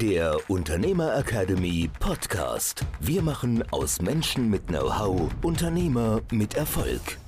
der Unternehmer Academy Podcast. Wir machen aus Menschen mit Know-how Unternehmer mit Erfolg.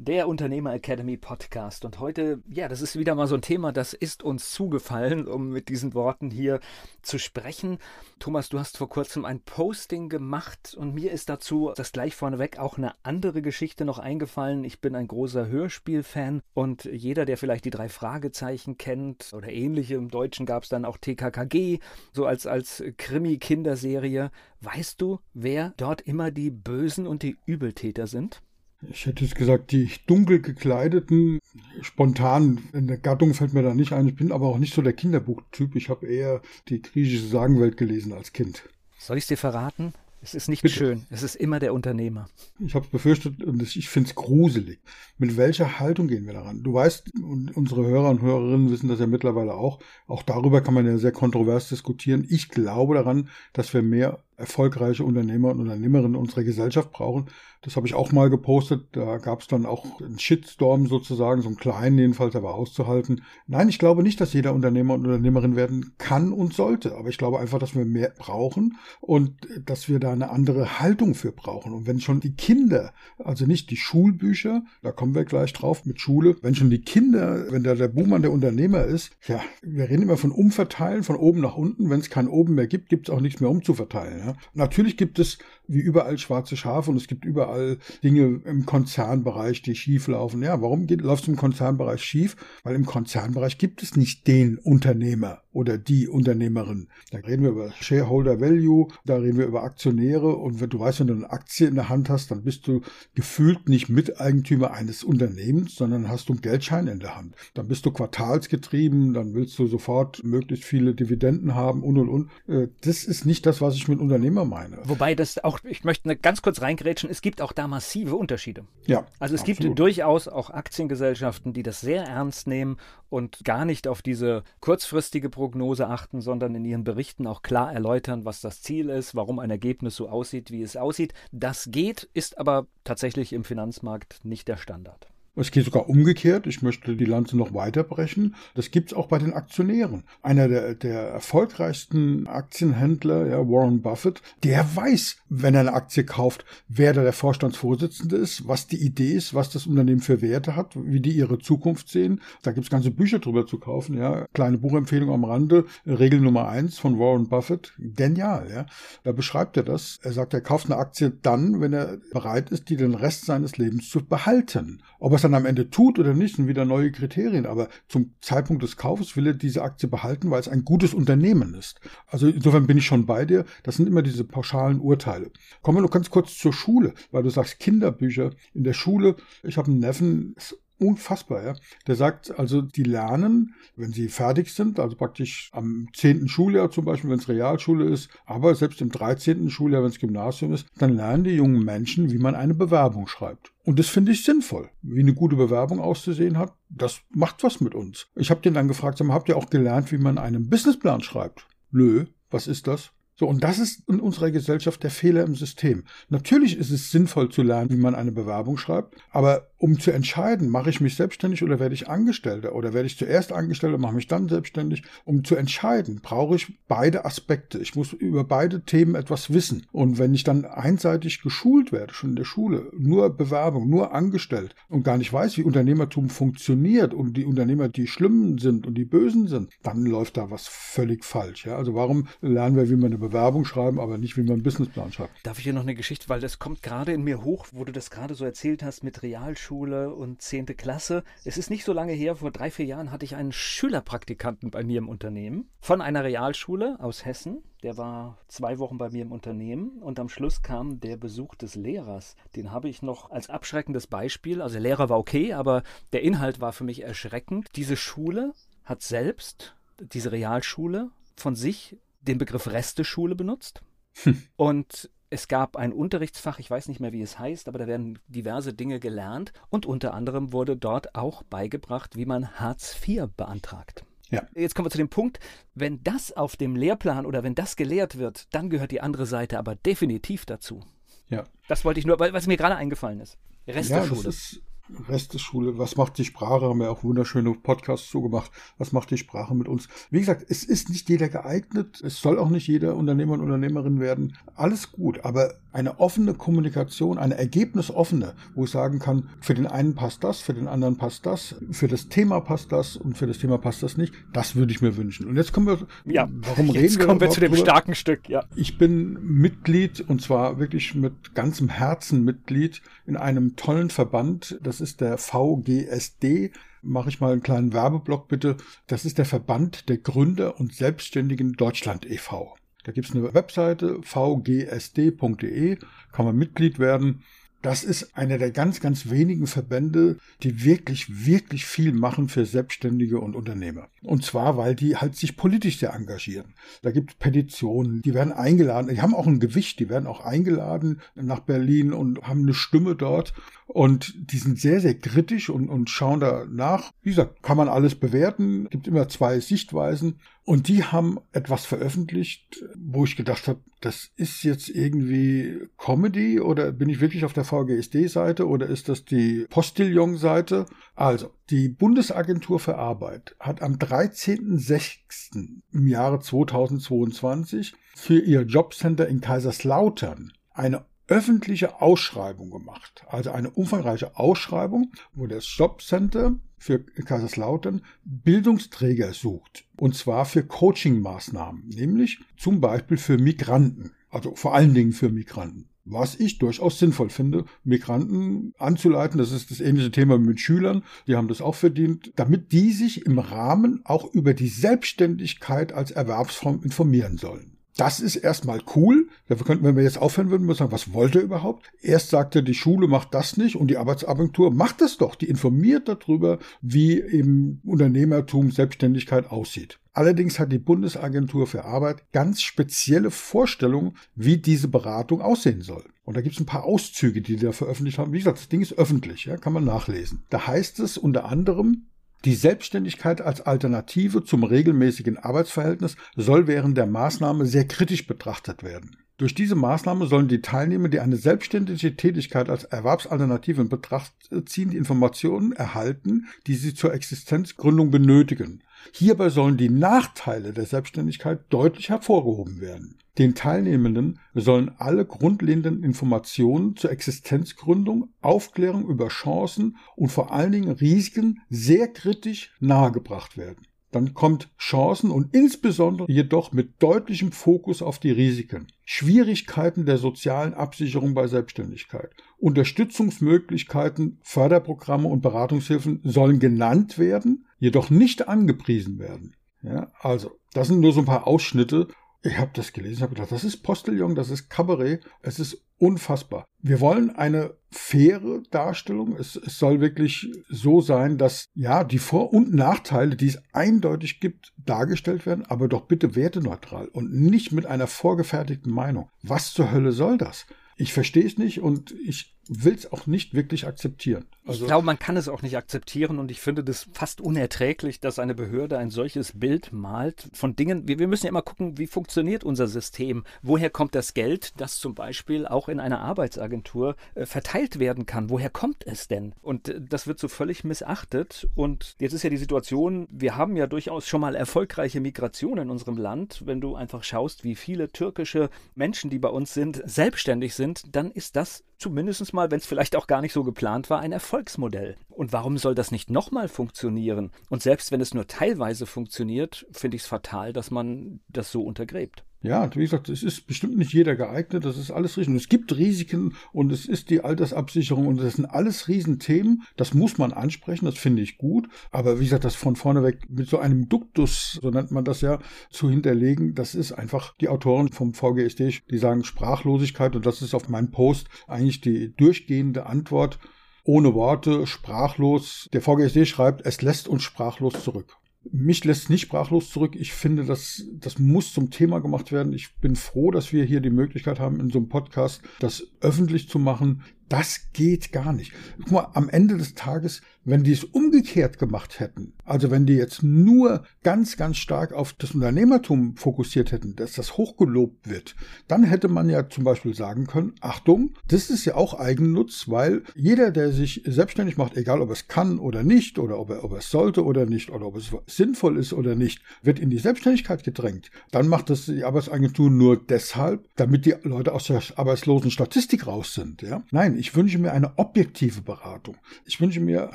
Der Unternehmer Academy Podcast. Und heute, ja, das ist wieder mal so ein Thema, das ist uns zugefallen, um mit diesen Worten hier zu sprechen. Thomas, du hast vor kurzem ein Posting gemacht und mir ist dazu, das gleich vorneweg, auch eine andere Geschichte noch eingefallen. Ich bin ein großer Hörspielfan und jeder, der vielleicht die drei Fragezeichen kennt oder ähnliche, im Deutschen gab es dann auch TKKG, so als, als Krimi-Kinderserie. Weißt du, wer dort immer die Bösen und die Übeltäter sind? Ich hätte jetzt gesagt, die dunkel gekleideten, spontan, in der Gattung fällt mir da nicht ein. Ich bin aber auch nicht so der Kinderbuchtyp. Ich habe eher die griechische Sagenwelt gelesen als Kind. Soll ich es dir verraten? Es ist nicht Bitte. schön. Es ist immer der Unternehmer. Ich habe es befürchtet und ich finde es gruselig. Mit welcher Haltung gehen wir daran? Du weißt, und unsere Hörer und Hörerinnen wissen das ja mittlerweile auch. Auch darüber kann man ja sehr kontrovers diskutieren. Ich glaube daran, dass wir mehr erfolgreiche Unternehmer und Unternehmerinnen unserer Gesellschaft brauchen. Das habe ich auch mal gepostet. Da gab es dann auch einen Shitstorm sozusagen, so einen kleinen jedenfalls, aber auszuhalten. Nein, ich glaube nicht, dass jeder Unternehmer und Unternehmerin werden kann und sollte. Aber ich glaube einfach, dass wir mehr brauchen und dass wir da eine andere Haltung für brauchen. Und wenn schon die Kinder, also nicht die Schulbücher, da kommen wir gleich drauf mit Schule, wenn schon die Kinder, wenn da der Buhmann der Unternehmer ist, ja, wir reden immer von Umverteilen, von oben nach unten. Wenn es kein oben mehr gibt, gibt es auch nichts mehr umzuverteilen. Natürlich gibt es wie überall schwarze Schafe und es gibt überall Dinge im Konzernbereich, die schief laufen. Ja, warum läuft es im Konzernbereich schief? Weil im Konzernbereich gibt es nicht den Unternehmer oder die Unternehmerin. Da reden wir über Shareholder Value, da reden wir über Aktionäre und wenn du weißt, wenn du eine Aktie in der Hand hast, dann bist du gefühlt nicht Miteigentümer eines Unternehmens, sondern hast du einen Geldschein in der Hand. Dann bist du quartalsgetrieben, dann willst du sofort möglichst viele Dividenden haben und und und. Äh, das ist nicht das, was ich mit Unternehmer meine. Wobei das auch, ich möchte ganz kurz reingrätschen, es gibt auch da massive Unterschiede. Ja. Also es absolut. gibt durchaus auch Aktiengesellschaften, die das sehr ernst nehmen und gar nicht auf diese kurzfristige Prognose achten, sondern in ihren Berichten auch klar erläutern, was das Ziel ist, warum ein Ergebnis so aussieht, wie es aussieht. Das geht, ist aber tatsächlich im Finanzmarkt nicht der Standard. Es geht sogar umgekehrt. Ich möchte die Lanze noch weiter brechen. Das gibt es auch bei den Aktionären. Einer der, der erfolgreichsten Aktienhändler, ja, Warren Buffett, der weiß, wenn er eine Aktie kauft, wer da der Vorstandsvorsitzende ist, was die Idee ist, was das Unternehmen für Werte hat, wie die ihre Zukunft sehen. Da gibt es ganze Bücher drüber zu kaufen. Ja. Kleine Buchempfehlung am Rande. Regel Nummer eins von Warren Buffett. Genial. Ja. Da beschreibt er das. Er sagt, er kauft eine Aktie dann, wenn er bereit ist, die den Rest seines Lebens zu behalten. Ob er dann am Ende tut oder nicht, sind wieder neue Kriterien. Aber zum Zeitpunkt des Kaufes will er diese Aktie behalten, weil es ein gutes Unternehmen ist. Also insofern bin ich schon bei dir. Das sind immer diese pauschalen Urteile. Kommen wir noch ganz kurz zur Schule, weil du sagst Kinderbücher. In der Schule, ich habe einen Neffen, unfassbar, ja. Der sagt also, die lernen, wenn sie fertig sind, also praktisch am zehnten Schuljahr zum Beispiel, wenn es Realschule ist, aber selbst im dreizehnten Schuljahr, wenn es Gymnasium ist, dann lernen die jungen Menschen, wie man eine Bewerbung schreibt. Und das finde ich sinnvoll. Wie eine gute Bewerbung auszusehen hat, das macht was mit uns. Ich habe den dann gefragt, habt ihr auch gelernt, wie man einen Businessplan schreibt? Nö, was ist das? So, und das ist in unserer Gesellschaft der Fehler im System. Natürlich ist es sinnvoll zu lernen, wie man eine Bewerbung schreibt, aber um zu entscheiden, mache ich mich selbstständig oder werde ich Angestellter oder werde ich zuerst Angestellter, mache mich dann selbstständig, um zu entscheiden, brauche ich beide Aspekte. Ich muss über beide Themen etwas wissen. Und wenn ich dann einseitig geschult werde, schon in der Schule, nur Bewerbung, nur angestellt und gar nicht weiß, wie Unternehmertum funktioniert und die Unternehmer die Schlimmen sind und die Bösen sind, dann läuft da was völlig falsch. Ja? Also warum lernen wir, wie man eine Bewerbung schreiben, aber nicht, wie man einen Businessplan schreibt? Darf ich hier noch eine Geschichte, weil das kommt gerade in mir hoch, wo du das gerade so erzählt hast mit Realschule Grundschule und 10. Klasse. Es ist nicht so lange her, vor drei, vier Jahren hatte ich einen Schülerpraktikanten bei mir im Unternehmen von einer Realschule aus Hessen. Der war zwei Wochen bei mir im Unternehmen und am Schluss kam der Besuch des Lehrers. Den habe ich noch als abschreckendes Beispiel. Also der Lehrer war okay, aber der Inhalt war für mich erschreckend. Diese Schule hat selbst diese Realschule von sich den Begriff Resteschule benutzt. Hm. Und es gab ein Unterrichtsfach, ich weiß nicht mehr, wie es heißt, aber da werden diverse Dinge gelernt. Und unter anderem wurde dort auch beigebracht, wie man Hartz IV beantragt. Ja. Jetzt kommen wir zu dem Punkt, wenn das auf dem Lehrplan oder wenn das gelehrt wird, dann gehört die andere Seite aber definitiv dazu. Ja. Das wollte ich nur, weil was mir gerade eingefallen ist. Rest ja, der Schule. Das ist, Rest der Schule, was macht die Sprache? Haben wir auch wunderschöne Podcasts zugemacht. Was macht die Sprache mit uns? Wie gesagt, es ist nicht jeder geeignet. Es soll auch nicht jeder Unternehmer und Unternehmerin werden. Alles gut. Aber eine offene Kommunikation, eine ergebnisoffene, wo ich sagen kann, für den einen passt das, für den anderen passt das, für das Thema passt das und für das Thema passt das nicht. Das würde ich mir wünschen. Und jetzt kommen wir, ja, warum reden jetzt wir? kommen wir zu dem drüber? starken Stück, ja. Ich bin Mitglied und zwar wirklich mit ganzem Herzen Mitglied in einem tollen Verband. Das ist der VGSD. Mache ich mal einen kleinen Werbeblock bitte. Das ist der Verband der Gründer und Selbstständigen Deutschland e.V. Da gibt es eine Webseite vgsd.de, kann man Mitglied werden. Das ist einer der ganz, ganz wenigen Verbände, die wirklich, wirklich viel machen für Selbstständige und Unternehmer. Und zwar, weil die halt sich politisch sehr engagieren. Da gibt es Petitionen, die werden eingeladen, die haben auch ein Gewicht, die werden auch eingeladen nach Berlin und haben eine Stimme dort. Und die sind sehr, sehr kritisch und, und schauen da nach. Wie gesagt, kann man alles bewerten, gibt immer zwei Sichtweisen. Und die haben etwas veröffentlicht, wo ich gedacht habe, das ist jetzt irgendwie Comedy oder bin ich wirklich auf der VGSD-Seite oder ist das die Postillon-Seite? Also, die Bundesagentur für Arbeit hat am 13.06. im Jahre 2022 für ihr Jobcenter in Kaiserslautern eine öffentliche Ausschreibung gemacht. Also eine umfangreiche Ausschreibung, wo das Jobcenter für Kaiserslautern Bildungsträger sucht. Und zwar für Coaching-Maßnahmen, nämlich zum Beispiel für Migranten. Also vor allen Dingen für Migranten. Was ich durchaus sinnvoll finde, Migranten anzuleiten, das ist das ähnliche Thema mit Schülern, die haben das auch verdient, damit die sich im Rahmen auch über die Selbstständigkeit als Erwerbsform informieren sollen. Das ist erstmal cool. Dafür könnten, wir jetzt aufhören würden, wir sagen, was wollte er überhaupt? Erst sagte, die Schule macht das nicht und die Arbeitsagentur macht das doch. Die informiert darüber, wie eben Unternehmertum, Selbstständigkeit aussieht. Allerdings hat die Bundesagentur für Arbeit ganz spezielle Vorstellungen, wie diese Beratung aussehen soll. Und da gibt es ein paar Auszüge, die die da veröffentlicht haben. Wie gesagt, das Ding ist öffentlich, ja, kann man nachlesen. Da heißt es unter anderem, die Selbstständigkeit als Alternative zum regelmäßigen Arbeitsverhältnis soll während der Maßnahme sehr kritisch betrachtet werden. Durch diese Maßnahme sollen die Teilnehmer, die eine selbstständige Tätigkeit als Erwerbsalternative in Betracht ziehen, die Informationen erhalten, die sie zur Existenzgründung benötigen. Hierbei sollen die Nachteile der Selbstständigkeit deutlich hervorgehoben werden. Den Teilnehmenden sollen alle grundlegenden Informationen zur Existenzgründung, Aufklärung über Chancen und vor allen Dingen Risiken sehr kritisch nahegebracht werden. Dann kommt Chancen und insbesondere jedoch mit deutlichem Fokus auf die Risiken. Schwierigkeiten der sozialen Absicherung bei Selbstständigkeit. Unterstützungsmöglichkeiten, Förderprogramme und Beratungshilfen sollen genannt werden, jedoch nicht angepriesen werden. Ja, also, das sind nur so ein paar Ausschnitte ich habe das gelesen, habe gedacht, das ist Postillon, das ist Kabarett, es ist unfassbar. Wir wollen eine faire Darstellung. Es, es soll wirklich so sein, dass ja die Vor- und Nachteile, die es eindeutig gibt, dargestellt werden, aber doch bitte werteneutral und nicht mit einer vorgefertigten Meinung. Was zur Hölle soll das? Ich verstehe es nicht und ich will es auch nicht wirklich akzeptieren. Also ich glaube, man kann es auch nicht akzeptieren und ich finde das fast unerträglich, dass eine Behörde ein solches Bild malt von Dingen. Wir, wir müssen ja immer gucken, wie funktioniert unser System? Woher kommt das Geld, das zum Beispiel auch in einer Arbeitsagentur äh, verteilt werden kann? Woher kommt es denn? Und äh, das wird so völlig missachtet. Und jetzt ist ja die Situation, wir haben ja durchaus schon mal erfolgreiche Migration in unserem Land. Wenn du einfach schaust, wie viele türkische Menschen, die bei uns sind, selbstständig sind, dann ist das zumindest mal, wenn es vielleicht auch gar nicht so geplant war, ein Erfolgsmodell. Und warum soll das nicht nochmal funktionieren? Und selbst wenn es nur teilweise funktioniert, finde ich es fatal, dass man das so untergräbt. Ja, wie gesagt, es ist bestimmt nicht jeder geeignet, das ist alles richtig. Und es gibt Risiken und es ist die Altersabsicherung und das sind alles Riesenthemen. Das muss man ansprechen, das finde ich gut. Aber wie gesagt, das von vorne weg mit so einem Duktus, so nennt man das ja, zu hinterlegen, das ist einfach die Autoren vom VGSD, die sagen Sprachlosigkeit und das ist auf meinem Post eigentlich die durchgehende Antwort ohne Worte, sprachlos. Der VGSD schreibt, es lässt uns sprachlos zurück mich lässt nicht sprachlos zurück. Ich finde, das, das muss zum Thema gemacht werden. Ich bin froh, dass wir hier die Möglichkeit haben, in so einem Podcast das öffentlich zu machen. Das geht gar nicht. Guck mal, am Ende des Tages, wenn die es umgekehrt gemacht hätten, also wenn die jetzt nur ganz, ganz stark auf das Unternehmertum fokussiert hätten, dass das hochgelobt wird, dann hätte man ja zum Beispiel sagen können, Achtung, das ist ja auch Eigennutz, weil jeder, der sich selbstständig macht, egal ob es kann oder nicht, oder ob er, ob er es sollte oder nicht, oder ob es sinnvoll ist oder nicht, wird in die Selbstständigkeit gedrängt. Dann macht das die Arbeitsagentur nur deshalb, damit die Leute aus der arbeitslosen Statistik raus sind. Ja? Nein, ich wünsche mir eine objektive Beratung. Ich wünsche mir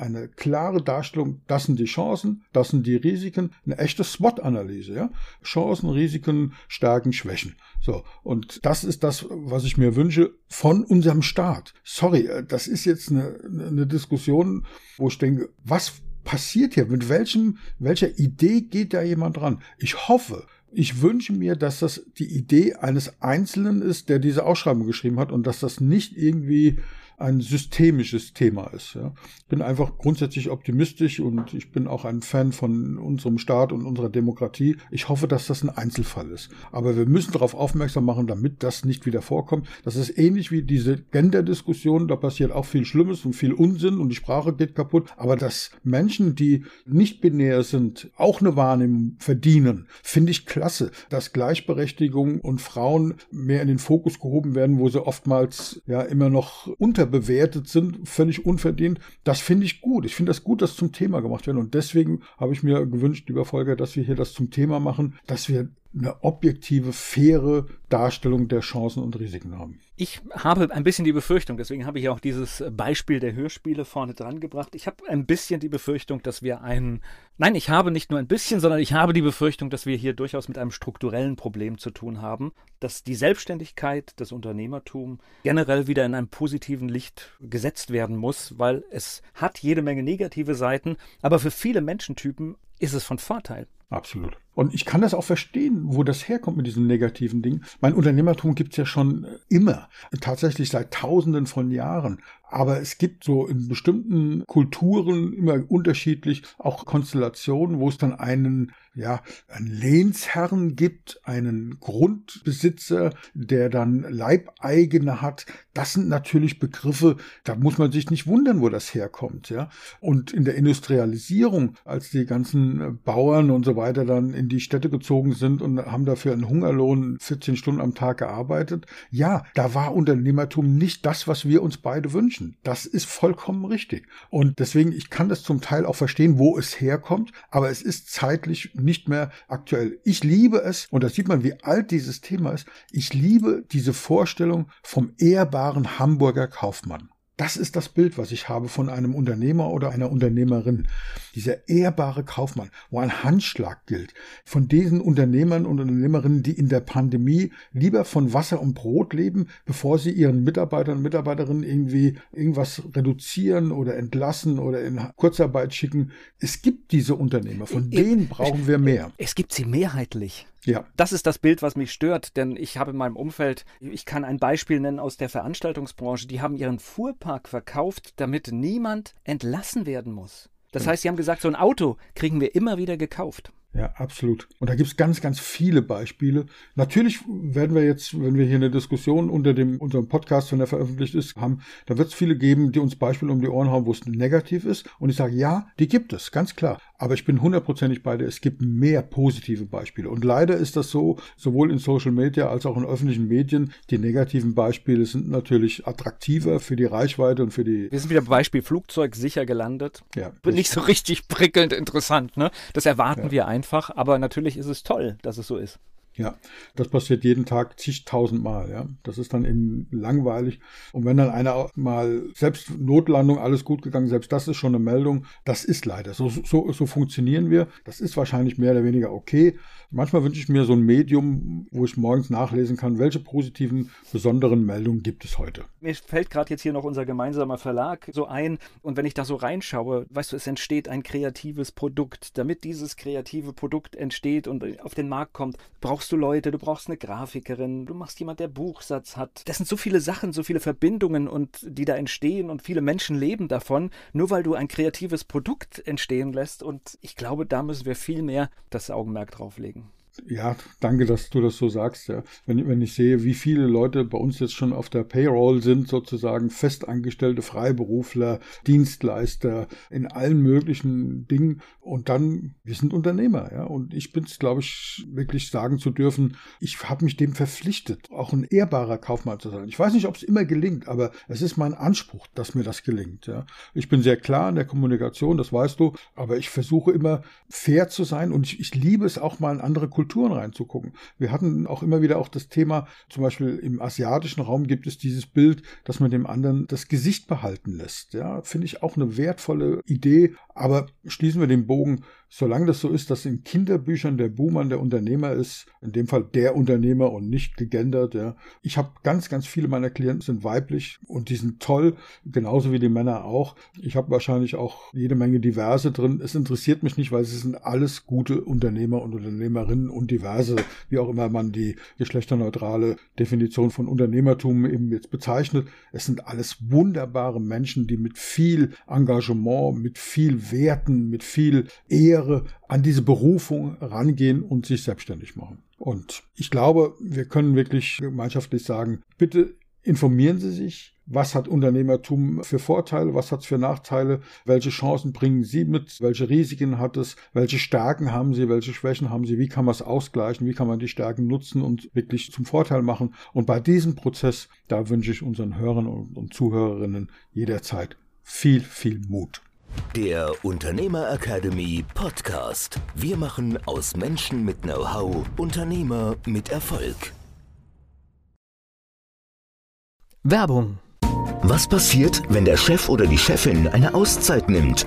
eine klare Darstellung, das sind die Chancen, das sind die Risiken, eine echte SWOT-Analyse. Ja? Chancen, Risiken, Stärken, Schwächen. So, und das ist das, was ich mir wünsche von unserem Staat. Sorry, äh, das ist jetzt eine, eine Diskussion, wo ich denke, was passiert hier? Mit welchem, welcher Idee geht da jemand dran? Ich hoffe, ich wünsche mir, dass das die Idee eines Einzelnen ist, der diese Ausschreibung geschrieben hat und dass das nicht irgendwie ein systemisches Thema ist. Ja. Ich bin einfach grundsätzlich optimistisch und ich bin auch ein Fan von unserem Staat und unserer Demokratie. Ich hoffe, dass das ein Einzelfall ist. Aber wir müssen darauf aufmerksam machen, damit das nicht wieder vorkommt. Das ist ähnlich wie diese Gender-Diskussion. Da passiert auch viel Schlimmes und viel Unsinn und die Sprache geht kaputt. Aber dass Menschen, die nicht binär sind, auch eine Wahrnehmung verdienen, finde ich klasse. Dass Gleichberechtigung und Frauen mehr in den Fokus gehoben werden, wo sie oftmals ja immer noch unter unterbewertet sind, völlig unverdient. Das finde ich gut. Ich finde das gut, dass zum Thema gemacht werden. Und deswegen habe ich mir gewünscht, lieber Volker, dass wir hier das zum Thema machen, dass wir eine objektive, faire Darstellung der Chancen und Risiken haben. Ich habe ein bisschen die Befürchtung, deswegen habe ich auch dieses Beispiel der Hörspiele vorne dran gebracht. Ich habe ein bisschen die Befürchtung, dass wir einen, nein, ich habe nicht nur ein bisschen, sondern ich habe die Befürchtung, dass wir hier durchaus mit einem strukturellen Problem zu tun haben, dass die Selbstständigkeit, das Unternehmertum generell wieder in einem positiven Licht gesetzt werden muss, weil es hat jede Menge negative Seiten, aber für viele Menschentypen ist es von Vorteil. Absolut. Und ich kann das auch verstehen, wo das herkommt mit diesen negativen Dingen. Mein Unternehmertum gibt's ja schon immer, tatsächlich seit Tausenden von Jahren. Aber es gibt so in bestimmten Kulturen immer unterschiedlich auch Konstellationen, wo es dann einen, ja, einen Lehnsherrn gibt, einen Grundbesitzer, der dann Leibeigene hat. Das sind natürlich Begriffe, da muss man sich nicht wundern, wo das herkommt, ja. Und in der Industrialisierung, als die ganzen Bauern und so weiter dann in die Städte gezogen sind und haben dafür einen Hungerlohn 14 Stunden am Tag gearbeitet, ja, da war Unternehmertum nicht das, was wir uns beide wünschen. Das ist vollkommen richtig. Und deswegen, ich kann das zum Teil auch verstehen, wo es herkommt, aber es ist zeitlich nicht mehr aktuell. Ich liebe es, und da sieht man, wie alt dieses Thema ist, ich liebe diese Vorstellung vom ehrbaren Hamburger Kaufmann. Das ist das Bild, was ich habe von einem Unternehmer oder einer Unternehmerin. Dieser ehrbare Kaufmann, wo ein Handschlag gilt. Von diesen Unternehmern und Unternehmerinnen, die in der Pandemie lieber von Wasser und Brot leben, bevor sie ihren Mitarbeitern und Mitarbeiterinnen irgendwie irgendwas reduzieren oder entlassen oder in Kurzarbeit schicken. Es gibt diese Unternehmer, von denen brauchen wir mehr. Es gibt sie mehrheitlich. Ja. Das ist das Bild, was mich stört, denn ich habe in meinem Umfeld, ich kann ein Beispiel nennen aus der Veranstaltungsbranche, die haben ihren Fuhrpark verkauft, damit niemand entlassen werden muss. Das heißt, sie haben gesagt, so ein Auto kriegen wir immer wieder gekauft. Ja, absolut. Und da gibt's ganz, ganz viele Beispiele. Natürlich werden wir jetzt, wenn wir hier eine Diskussion unter dem unserem Podcast, wenn er veröffentlicht ist, haben, da wird es viele geben, die uns Beispiele um die Ohren hauen, wo es negativ ist. Und ich sage, ja, die gibt es, ganz klar. Aber ich bin hundertprozentig bei dir, es gibt mehr positive Beispiele. Und leider ist das so, sowohl in Social Media als auch in öffentlichen Medien, die negativen Beispiele sind natürlich attraktiver für die Reichweite und für die. Wir sind wieder Beispiel Flugzeug sicher gelandet. Ja. Nicht so richtig prickelnd interessant, ne? Das erwarten ja. wir einfach einfach, aber natürlich ist es toll, dass es so ist. Ja, das passiert jeden Tag zigtausend Mal, ja. Das ist dann eben langweilig. Und wenn dann einer mal selbst Notlandung, alles gut gegangen, selbst das ist schon eine Meldung. Das ist leider. So, so, so funktionieren wir. Das ist wahrscheinlich mehr oder weniger okay. Manchmal wünsche ich mir so ein Medium, wo ich morgens nachlesen kann, welche positiven, besonderen Meldungen gibt es heute. Mir fällt gerade jetzt hier noch unser gemeinsamer Verlag so ein. Und wenn ich da so reinschaue, weißt du, es entsteht ein kreatives Produkt. Damit dieses kreative Produkt entsteht und auf den Markt kommt, brauchst du Leute, du brauchst eine Grafikerin, du machst jemand, der Buchsatz hat. Das sind so viele Sachen, so viele Verbindungen und die da entstehen und viele Menschen leben davon, nur weil du ein kreatives Produkt entstehen lässt. Und ich glaube, da müssen wir viel mehr das Augenmerk drauf legen. Ja, danke, dass du das so sagst. Ja. Wenn, wenn ich sehe, wie viele Leute bei uns jetzt schon auf der Payroll sind, sozusagen festangestellte Freiberufler, Dienstleister in allen möglichen Dingen. Und dann, wir sind Unternehmer. Ja. Und ich bin es, glaube ich, wirklich sagen zu dürfen, ich habe mich dem verpflichtet, auch ein ehrbarer Kaufmann zu sein. Ich weiß nicht, ob es immer gelingt, aber es ist mein Anspruch, dass mir das gelingt. Ja. Ich bin sehr klar in der Kommunikation, das weißt du, aber ich versuche immer fair zu sein und ich, ich liebe es auch mal in andere Kulturen Kulturen reinzugucken. Wir hatten auch immer wieder auch das Thema, zum Beispiel im asiatischen Raum gibt es dieses Bild, dass man dem anderen das Gesicht behalten lässt. Ja, finde ich auch eine wertvolle Idee. Aber schließen wir den Bogen solange das so ist, dass in Kinderbüchern der Buhmann der Unternehmer ist, in dem Fall der Unternehmer und nicht gegendert, ja. Ich habe ganz, ganz viele meiner Klienten sind weiblich und die sind toll, genauso wie die Männer auch. Ich habe wahrscheinlich auch jede Menge diverse drin. Es interessiert mich nicht, weil sie sind alles gute Unternehmer und Unternehmerinnen und diverse, wie auch immer man die geschlechterneutrale Definition von Unternehmertum eben jetzt bezeichnet. Es sind alles wunderbare Menschen, die mit viel Engagement, mit viel Werten, mit viel Ehre Lehre an diese Berufung rangehen und sich selbstständig machen. Und ich glaube, wir können wirklich gemeinschaftlich sagen, bitte informieren Sie sich, was hat Unternehmertum für Vorteile, was hat es für Nachteile, welche Chancen bringen Sie mit, welche Risiken hat es, welche Stärken haben Sie, welche Schwächen haben Sie, wie kann man es ausgleichen, wie kann man die Stärken nutzen und wirklich zum Vorteil machen. Und bei diesem Prozess, da wünsche ich unseren Hörern und Zuhörerinnen jederzeit viel, viel Mut. Der Unternehmer Academy Podcast. Wir machen aus Menschen mit Know-how Unternehmer mit Erfolg. Werbung. Was passiert, wenn der Chef oder die Chefin eine Auszeit nimmt